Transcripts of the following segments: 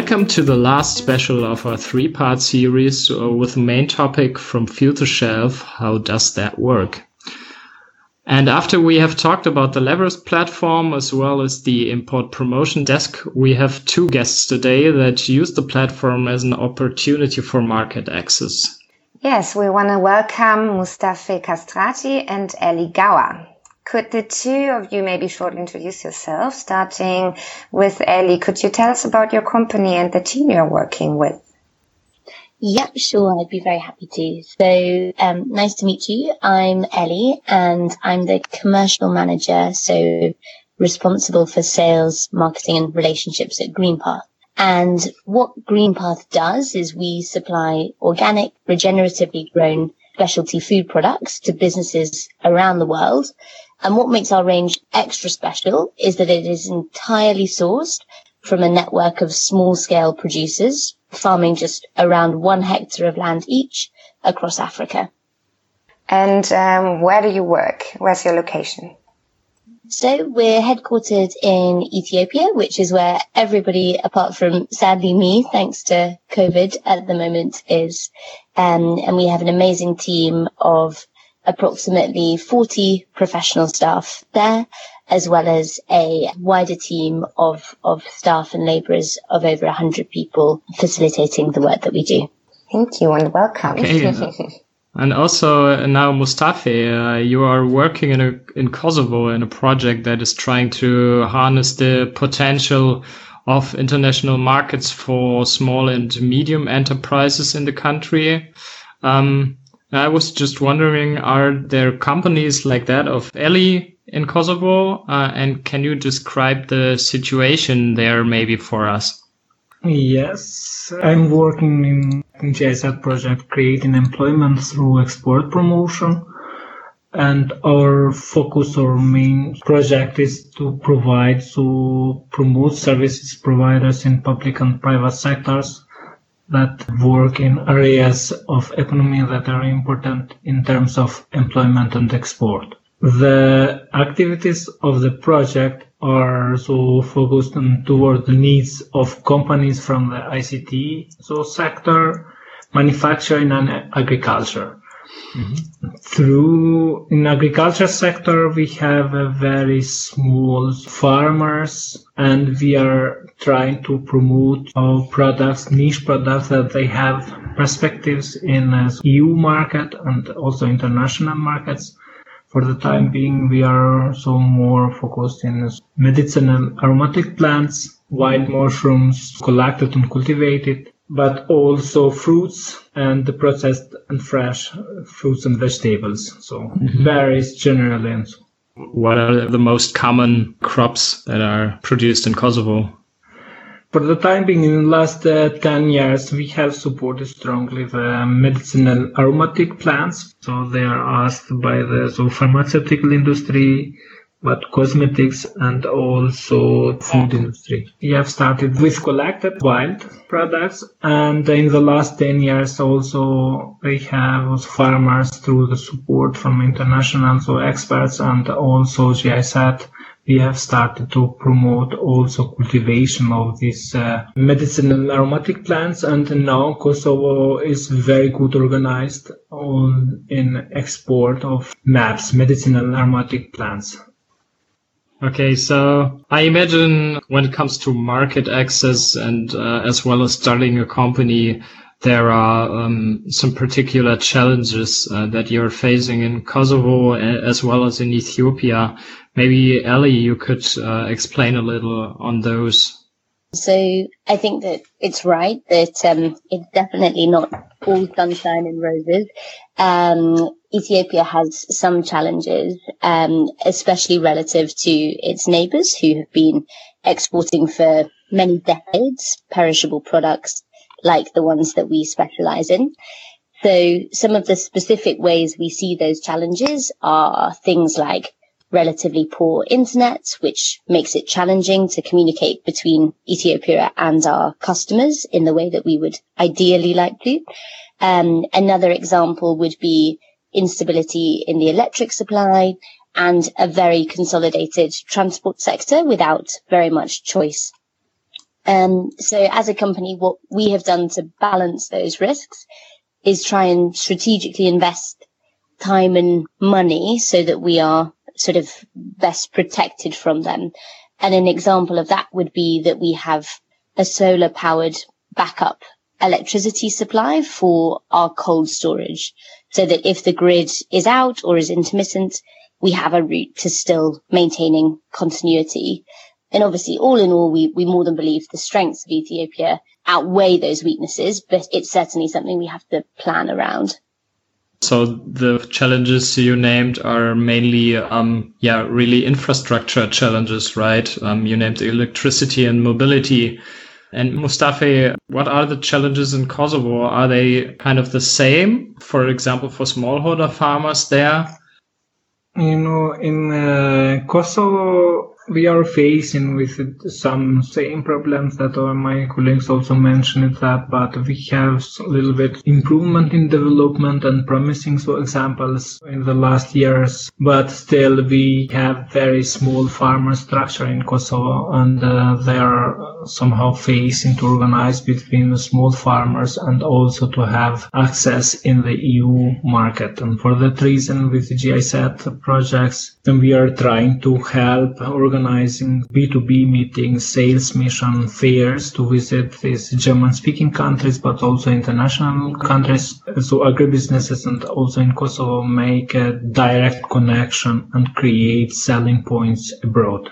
Welcome to the last special of our three part series uh, with the main topic from field to shelf how does that work? And after we have talked about the Leverist platform as well as the import promotion desk, we have two guests today that use the platform as an opportunity for market access. Yes, we want to welcome Mustafa Kastrati and Ele Gower. Could the two of you maybe shortly introduce yourself, starting with Ele? Could you tell us about your company and the team you're working with? Yep, sure. I'd be very happy to. So, um, nice to meet you. I'm Ele and I'm the commercial manager. So responsible for sales, marketing and relationships at Greenpath. And what Greenpath does is we supply organic, regeneratively grown specialty food products to businesses around the world. And what makes our range extra special is that it is entirely sourced from a network of small scale producers farming just around one hectare of land each across Africa. And um, where do you work? Where's your location? So we're headquartered in Ethiopia, which is where everybody, apart from sadly me, thanks to COVID at the moment, is. Um, and we have an amazing team of approximately 40 professional staff there, as well as a wider team of, of staff and labourers of over 100 people facilitating the work that we do. Thank you and welcome. Okay. and also uh, now, Mustafa, uh, you are working in, a, in Kosovo in a project that is trying to harness the potential of international markets for small and medium enterprises in the country. Um, I was just wondering, are there companies like that of Ellie in Kosovo? Uh, and can you describe the situation there maybe for us? Yes, I'm working in GIZ project creating employment through export promotion. And our focus or main project is to provide to promote services providers in public and private sectors that work in areas of economy that are important in terms of employment and export. The activities of the project are so focused on toward the needs of companies from the ICT so sector, manufacturing and agriculture. Mm-hmm. Through in agriculture sector, we have a very small farmers, and we are trying to promote our products, niche products that they have perspectives in EU market and also international markets. For the time being, we are also more focused in medicinal aromatic plants, wild mushrooms, collected and cultivated, but also fruits and the processed and fresh fruits and vegetables. So mm-hmm. varies generally. What are the most common crops that are produced in Kosovo? For the time being, in the last uh, 10 years, we have supported strongly the medicinal aromatic plants. So they are asked by the so pharmaceutical industry, but cosmetics and also food industry. We have started with collected wild products and in the last 10 years also we have farmers through the support from international so experts and also GIZ we have started to promote also cultivation of these uh, medicinal aromatic plants and now Kosovo is very good organized on in export of MAPs, medicinal aromatic plants. Okay, so I imagine when it comes to market access and uh, as well as starting a company, there are um, some particular challenges uh, that you're facing in Kosovo as well as in Ethiopia. Maybe Ele, you could uh, explain a little on those. So I think that it's right that um, it's definitely not all sunshine and roses. Um, Ethiopia has some challenges, um, especially relative to its neighbors who have been exporting for many decades perishable products like the ones that we specialize in. So some of the specific ways we see those challenges are things like relatively poor internet, which makes it challenging to communicate between Ethiopia and our customers in the way that we would ideally like to. Um, another example would be instability in the electric supply and a very consolidated transport sector without very much choice. Um, so as a company, what we have done to balance those risks is try and strategically invest time and money so that we are sort of best protected from them. And an example of that would be that we have a solar powered backup electricity supply for our cold storage so that if the grid is out or is intermittent, we have a route to still maintaining continuity. And obviously, all in all, we, we more than believe the strengths of Ethiopia outweigh those weaknesses, but it's certainly something we have to plan around. So the challenges you named are mainly, um, yeah, really infrastructure challenges, right? Um, you named electricity and mobility. And Mustafa, what are the challenges in Kosovo? Are they kind of the same, for example, for smallholder farmers there? You know, in uh, Kosovo, we are facing with some same problems that my colleagues also mentioned that, but we have a little bit improvement in development and promising so examples in the last years. But still, we have very small farmer structure in Kosovo, and uh, they are somehow facing to organize between the small farmers and also to have access in the EU market. And for that reason, with the GIZ projects, we are trying to help organize organizing B2B meetings, sales mission fairs to visit these German speaking countries, but also international countries. So agribusinesses and also in Kosovo make a direct connection and create selling points abroad.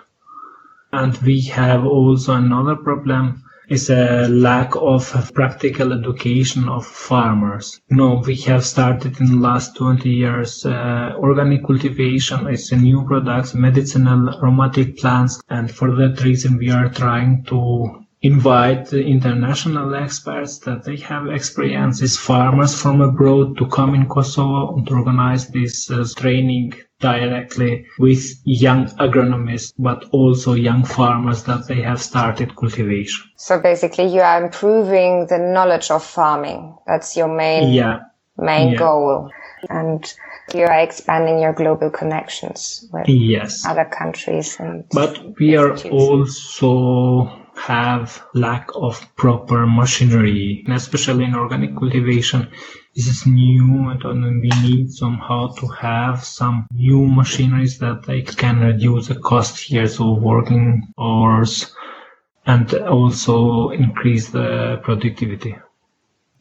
And we have also another problem is a lack of practical education of farmers. Know, we have started in the last 20 years uh, organic cultivation. It's a new product, medicinal aromatic plants, and for that reason we are trying to invite international experts that they have experiences, farmers from abroad to come in Kosovo and to organize this uh, training directly with young agronomists, but also young farmers that they have started cultivation. So basically you are improving the knowledge of farming. That's your main, yeah. main yeah. goal. And you are expanding your global connections with yes. other countries. And but we are also have lack of proper machinery, and especially in organic cultivation. This is new and we need somehow to have some new machineries that they can reduce the cost here, so working hours and also increase the productivity.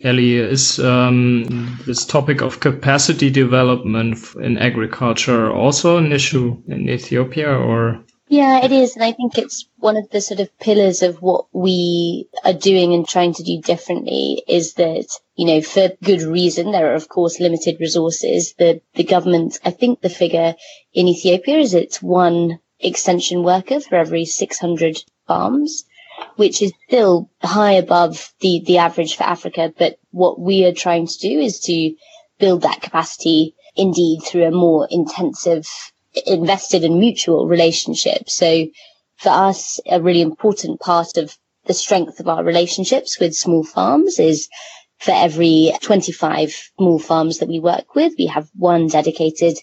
Ele, is um, this topic of capacity development in agriculture also an issue in Ethiopia or? Yeah, it is. And I think it's one of the sort of pillars of what we are doing and trying to do differently is that, you know, for good reason, there are of course limited resources. The, the government, I think the figure in Ethiopia is it's one extension worker for every 600 farms, which is still high above the, the average for Africa. But what we are trying to do is to build that capacity indeed through a more intensive invested in mutual relationships. So for us, a really important part of the strength of our relationships with small farms is for every 25 small farms that we work with, we have one dedicated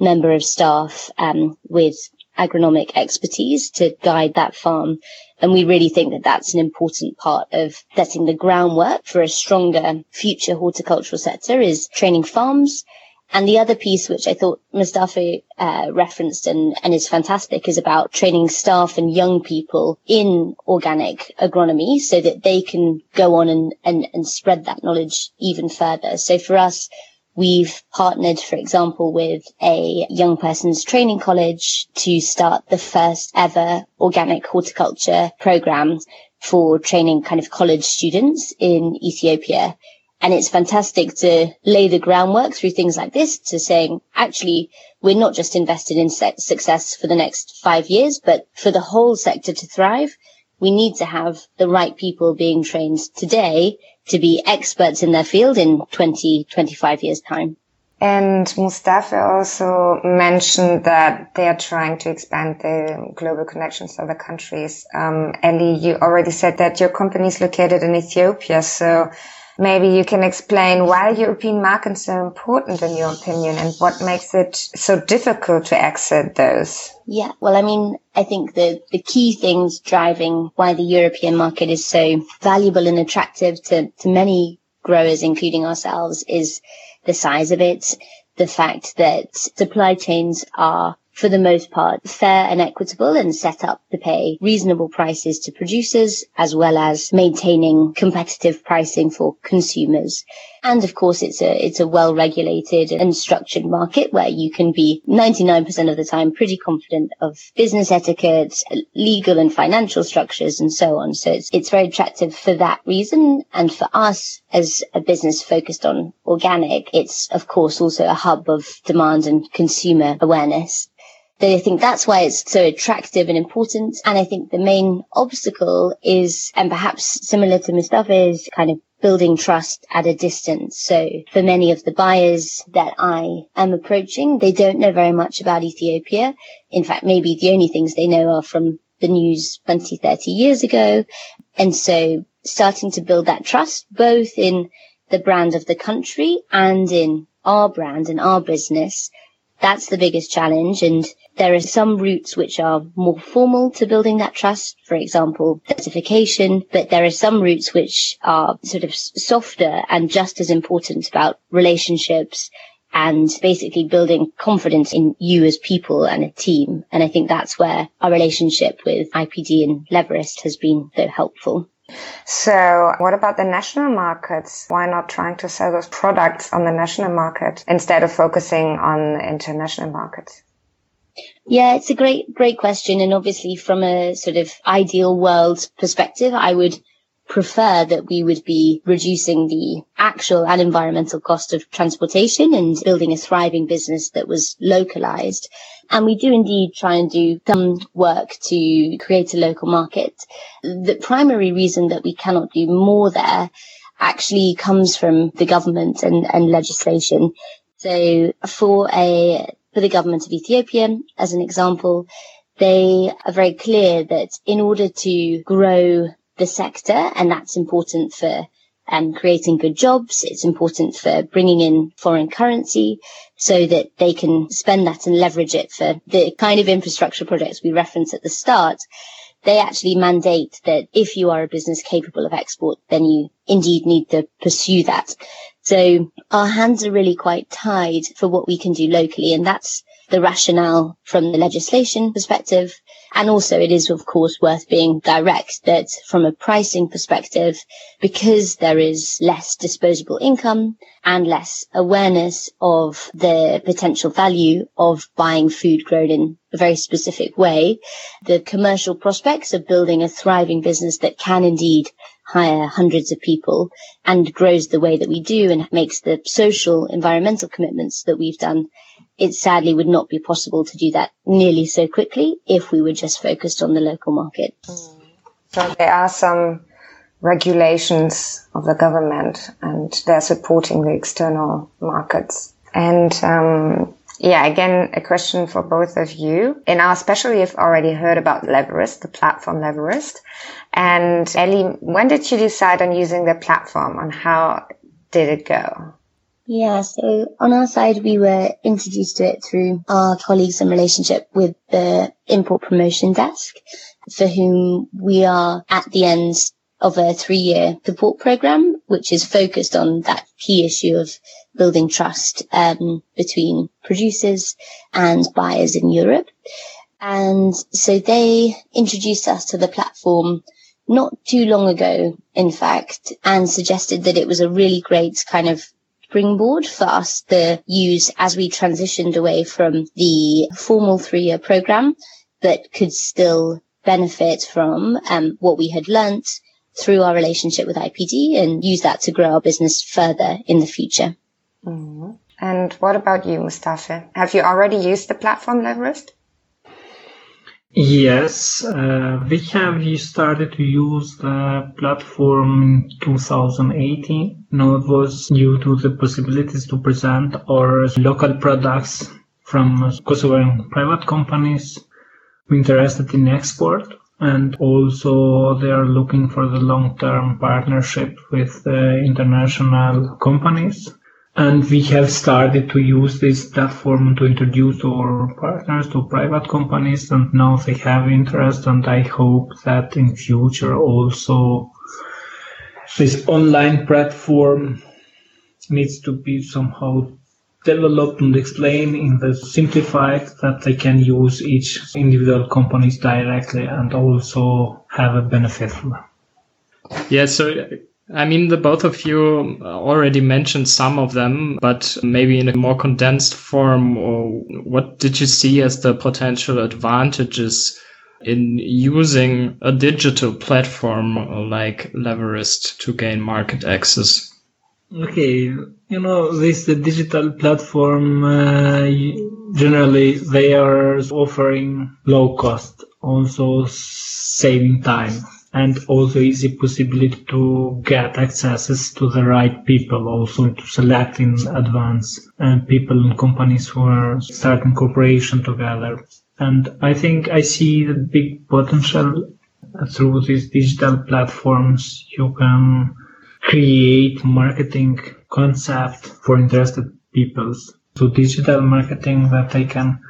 member of staff um, with agronomic expertise to guide that farm. And we really think that that's an important part of setting the groundwork for a stronger future horticultural sector is training farms and the other piece, which I thought Mustafa uh, referenced and, and is fantastic, is about training staff and young people in organic agronomy so that they can go on and, and, and spread that knowledge even further. So for us, We've partnered, for example, with a young person's training college to start the first ever organic horticulture program for training kind of college students in Ethiopia. And it's fantastic to lay the groundwork through things like this to saying, actually, we're not just invested in success for the next five years, but for the whole sector to thrive, we need to have the right people being trained today to be experts in their field in 20, 25 years time. And Mustafa also mentioned that they are trying to expand the global connections to other countries. Um, Ele, you already said that your company is located in Ethiopia. So maybe you can explain why European markets are important in your opinion and what makes it so difficult to exit those. Yeah, well, I mean, I think the, the key things driving why the European market is so valuable and attractive to, to many growers, including ourselves, is the size of it, the fact that supply chains are for the most part, fair and equitable and set up to pay reasonable prices to producers as well as maintaining competitive pricing for consumers. And of course, it's a, it's a well regulated and structured market where you can be 99% of the time pretty confident of business etiquette, legal and financial structures and so on. So it's, it's very attractive for that reason. And for us as a business focused on organic, it's of course also a hub of demand and consumer awareness. I think that's why it's so attractive and important. And I think the main obstacle is, and perhaps similar to Mustafa, is kind of building trust at a distance. So for many of the buyers that I am approaching, they don't know very much about Ethiopia. In fact, maybe the only things they know are from the news 20, 30 years ago. And so starting to build that trust, both in the brand of the country and in our brand and our business that's the biggest challenge. And there are some routes which are more formal to building that trust. For example, certification, but there are some routes which are sort of softer and just as important about relationships and basically building confidence in you as people and a team. And I think that's where our relationship with IPD and Leverist has been so helpful. So what about the national markets? Why not trying to sell those products on the national market instead of focusing on international markets? Yeah, it's a great, great question. And obviously from a sort of ideal world perspective, I would prefer that we would be reducing the actual and environmental cost of transportation and building a thriving business that was localized. And we do indeed try and do some work to create a local market. The primary reason that we cannot do more there actually comes from the government and, and legislation. So for a, for the government of Ethiopia, as an example, they are very clear that in order to grow the sector, and that's important for um, creating good jobs. It's important for bringing in foreign currency so that they can spend that and leverage it for the kind of infrastructure projects we referenced at the start. They actually mandate that if you are a business capable of export, then you indeed need to pursue that. So our hands are really quite tied for what we can do locally. And that's the rationale from the legislation perspective. And also it is, of course, worth being direct that from a pricing perspective, because there is less disposable income and less awareness of the potential value of buying food grown in a very specific way, the commercial prospects of building a thriving business that can indeed hire hundreds of people and grows the way that we do and makes the social environmental commitments that we've done it sadly would not be possible to do that nearly so quickly if we were just focused on the local market. So there are some regulations of the government and they're supporting the external markets. And um, yeah, again, a question for both of you. In our special, you've already heard about Leverist, the platform Leverist. And Ele, when did you decide on using the platform and how did it go? Yeah, so on our side, we were introduced to it through our colleagues in relationship with the import promotion desk, for whom we are at the end of a three year support program, which is focused on that key issue of building trust um, between producers and buyers in Europe. And so they introduced us to the platform not too long ago, in fact, and suggested that it was a really great kind of springboard for us to use as we transitioned away from the formal three-year program, but could still benefit from um, what we had learnt through our relationship with IPD and use that to grow our business further in the future. Mm-hmm. And what about you, Mustafa? Have you already used the platform Leverist? Yes, uh, we have started to use the platform in 2018. Now it was due to the possibilities to present our local products from Kosovan private companies interested in export. and also they are looking for the long-term partnership with international companies. And we have started to use this platform to introduce our partners to private companies and now they have interest and I hope that in future also this online platform needs to be somehow developed and explained in the simplified that they can use each individual companies directly and also have a benefit from them. Yeah, so I mean, the both of you already mentioned some of them, but maybe in a more condensed form. Or what did you see as the potential advantages in using a digital platform like Leverist to gain market access? Okay, you know, this the digital platform uh, generally they are offering low cost, also saving time, and also easy possibility to get accesses to the right people, also to select in advance and uh, people and companies who are starting cooperation together. And I think I see the big potential through these digital platforms. You can create marketing concept for interested peoples. So digital marketing that they can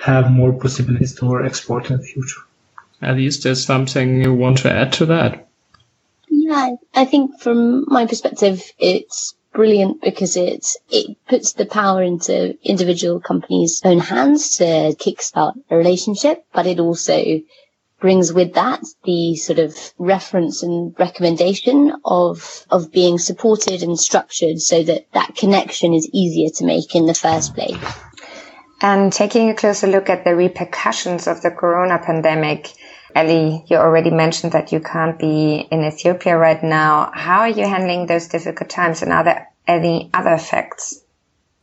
have more possibilities to export in the future. At least there's something you want to add to that. Yeah, I think from my perspective, it's brilliant because it it puts the power into individual companies' own hands to kickstart a relationship, but it also brings with that the sort of reference and recommendation of of being supported and structured so that that connection is easier to make in the first place. And taking a closer look at the repercussions of the corona pandemic, Ele, you already mentioned that you can't be in Ethiopia right now. How are you handling those difficult times and are there any other effects?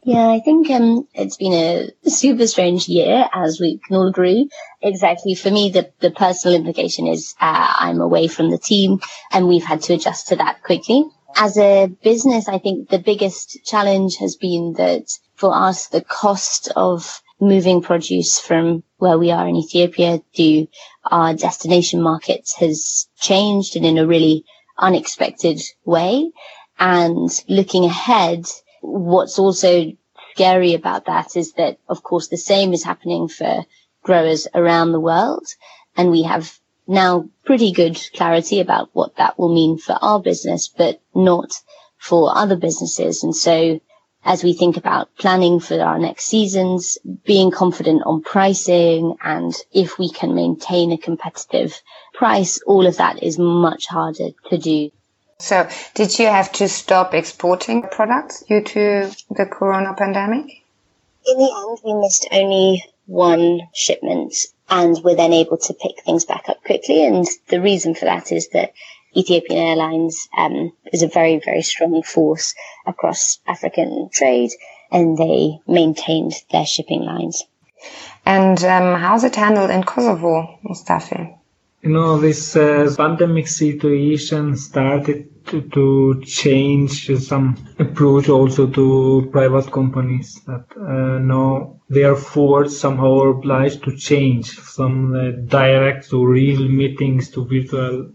Yeah, I think um, it's been a super strange year, as we can all agree. Exactly. For me, the, the personal implication is uh, I'm away from the team and we've had to adjust to that quickly. As a business, I think the biggest challenge has been that for us, the cost of moving produce from where we are in Ethiopia to our destination markets has changed and in a really unexpected way. And looking ahead, what's also scary about that is that, of course, the same is happening for growers around the world. And we have now pretty good clarity about what that will mean for our business, but not for other businesses. And so as we think about planning for our next seasons, being confident on pricing and if we can maintain a competitive price, all of that is much harder to do. So did you have to stop exporting products due to the corona pandemic? In the end, we missed only one shipment and we're then able to pick things back up quickly. And the reason for that is that Ethiopian Airlines um, is a very, very strong force across African trade and they maintained their shipping lines. And um, how's it handled in Kosovo, Mustafa? You know, this uh, pandemic situation started to, to change some approach also to private companies that uh, now they are forced somehow obliged to change from uh, direct to real meetings to virtual.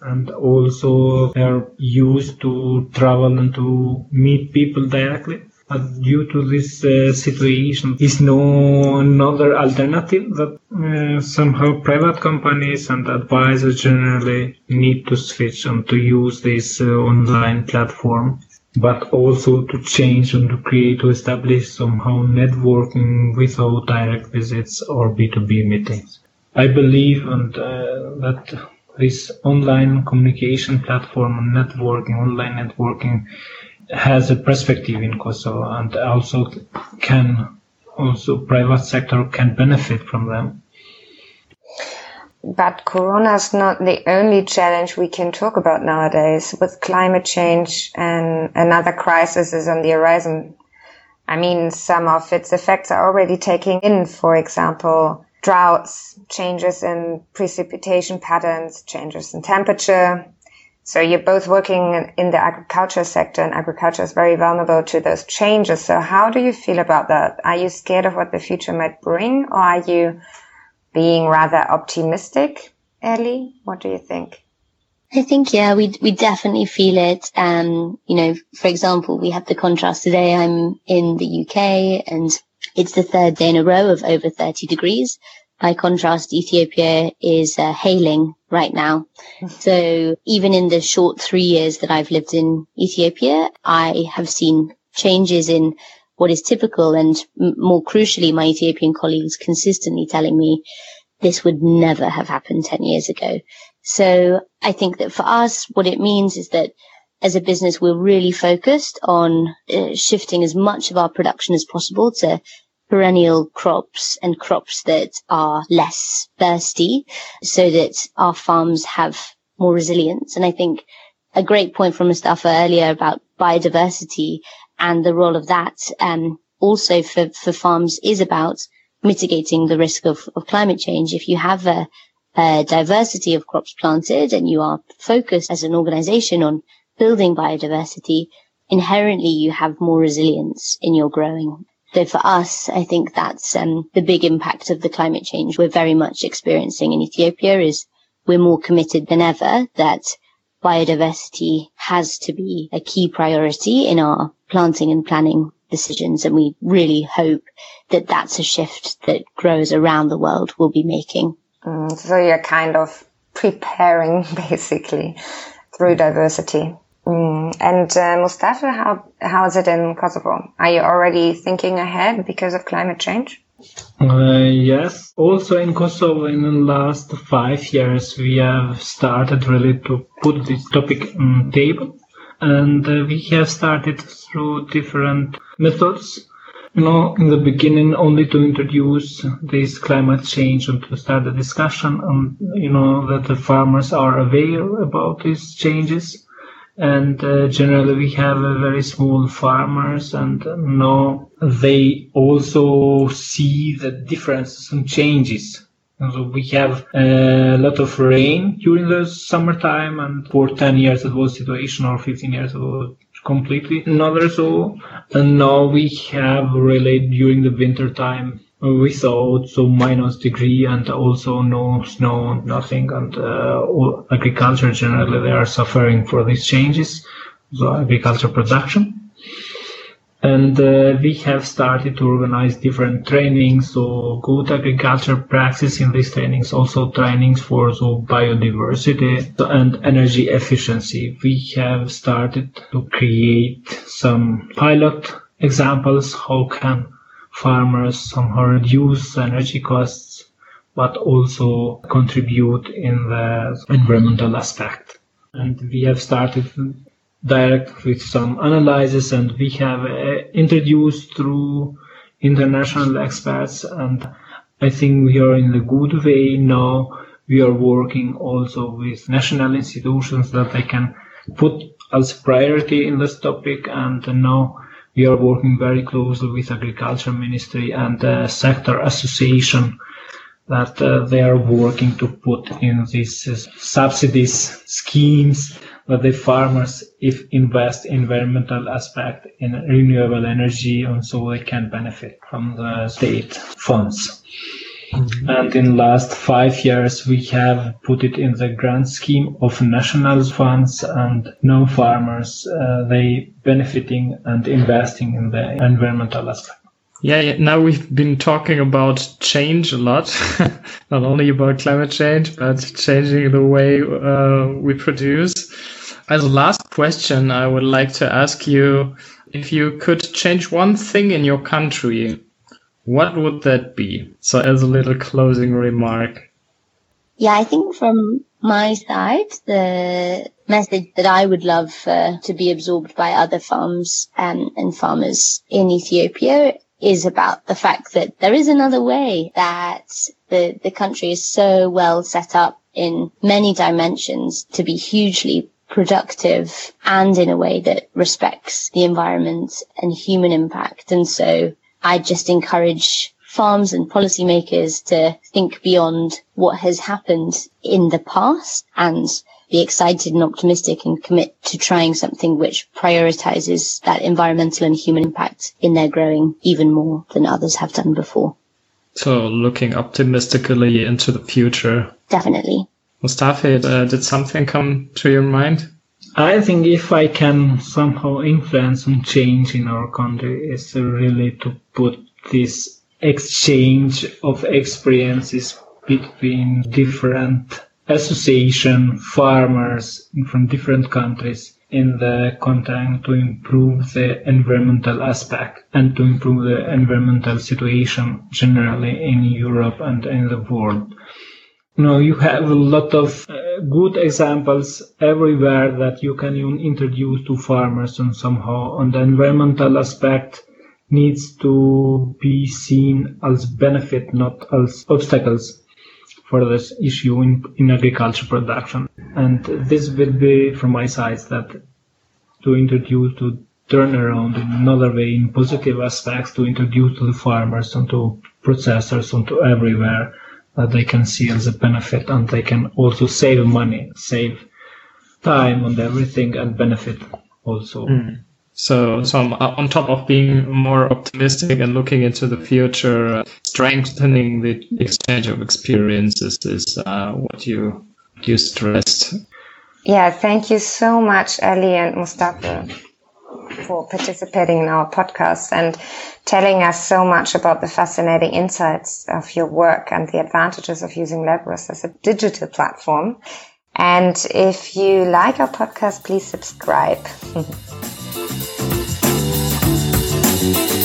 And also they are used to travel and to meet people directly due to this uh, situation is no another alternative that uh, somehow private companies and advisors generally need to switch and to use this uh, online platform but also to change and to create to establish somehow networking without direct visits or b2b meetings. I believe and uh, that this online communication platform and networking online networking has a perspective in Kosovo and also can also private sector can benefit from them. But Corona is not the only challenge we can talk about nowadays. With climate change and another crisis is on the horizon. I mean, some of its effects are already taking in, for example, droughts, changes in precipitation patterns, changes in temperature, so you're both working in the agriculture sector and agriculture is very vulnerable to those changes. So how do you feel about that? Are you scared of what the future might bring or are you being rather optimistic. Ele, what do you think? I think, yeah, we, we definitely feel it. Um, you know, for example, we have the contrast today. I'm in the UK and it's the third day in a row of over 30 degrees. By contrast, Ethiopia is uh, hailing right now. So even in the short three years that I've lived in Ethiopia, I have seen changes in what is typical and m- more crucially, my Ethiopian colleagues consistently telling me this would never have happened 10 years ago. So I think that for us, what it means is that as a business, we're really focused on uh, shifting as much of our production as possible to perennial crops and crops that are less thirsty so that our farms have more resilience. And I think a great point from Mustafa earlier about biodiversity and the role of that um, also for, for farms is about mitigating the risk of, of climate change. If you have a, a diversity of crops planted and you are focused as an organization on building biodiversity, inherently you have more resilience in your growing. So for us, I think that's um, the big impact of the climate change we're very much experiencing in Ethiopia is we're more committed than ever that biodiversity has to be a key priority in our planting and planning decisions. And we really hope that that's a shift that growers around the world will be making. Mm, so you're kind of preparing basically through diversity. Mm. And uh, Mustafa, how how is it in Kosovo? Are you already thinking ahead because of climate change? Uh, yes. Also in Kosovo, in the last five years, we have started really to put this topic on table, and uh, we have started through different methods. You know, in the beginning, only to introduce this climate change and to start the discussion, and you know that the farmers are aware about these changes and uh, generally we have very small farmers and uh, no they also see the differences and changes. So we have a lot of rain during the summertime and for 10 years it was situation or 15 years ago completely another so and now we have really during the winter time without so minus degree and also no snow, nothing, and uh, agriculture generally they are suffering for these changes, so agriculture production. And uh, we have started to organize different trainings, so good agriculture practice in these trainings, also trainings for so biodiversity and energy efficiency. We have started to create some pilot examples how can farmers somehow reduce energy costs, but also contribute in the environmental aspect. And we have started direct with some analysis and we have uh, introduced through international experts and I think we are in the good way now. We are working also with national institutions that they can put as priority in this topic and now we are working very closely with agriculture ministry and sector association that uh, they are working to put in these uh, subsidies schemes that the farmers if invest environmental aspect in renewable energy and so they can benefit from the state funds. Mm-hmm. And in last five years, we have put it in the grant scheme of national funds and no farmers, uh, they benefiting and investing in the environmental aspect. Yeah, now we've been talking about change a lot, not only about climate change, but changing the way uh, we produce. As a last question, I would like to ask you if you could change one thing in your country, what would that be? So, as a little closing remark. Yeah, I think from my side, the message that I would love uh, to be absorbed by other farms um, and farmers in Ethiopia is about the fact that there is another way that the, the country is so well set up in many dimensions to be hugely productive and in a way that respects the environment and human impact. And so I just encourage farms and policymakers to think beyond what has happened in the past and be excited and optimistic and commit to trying something which prioritizes that environmental and human impact in their growing even more than others have done before. So looking optimistically into the future. Definitely. Mustafa, uh, did something come to your mind? I think if I can somehow influence some change in our country is really to put this exchange of experiences between different association farmers from different countries in the content to improve the environmental aspect and to improve the environmental situation generally in Europe and in the world. You you have a lot of uh, good examples everywhere that you can introduce to farmers and somehow on the environmental aspect needs to be seen as benefit, not as obstacles for this issue in, in agriculture production. And this will be from my side that to introduce, to turn around another way in positive aspects to introduce to the farmers and to processors and to everywhere that they can see as a benefit and they can also save money, save time and everything and benefit also. Mm. So, so on top of being more optimistic and looking into the future, uh, strengthening the exchange of experiences is uh, what you you stressed. Yeah, thank you so much, Ele and Mustafa, for participating in our podcast and telling us so much about the fascinating insights of your work and the advantages of using Leverist as a digital platform. And if you like our podcast, please subscribe.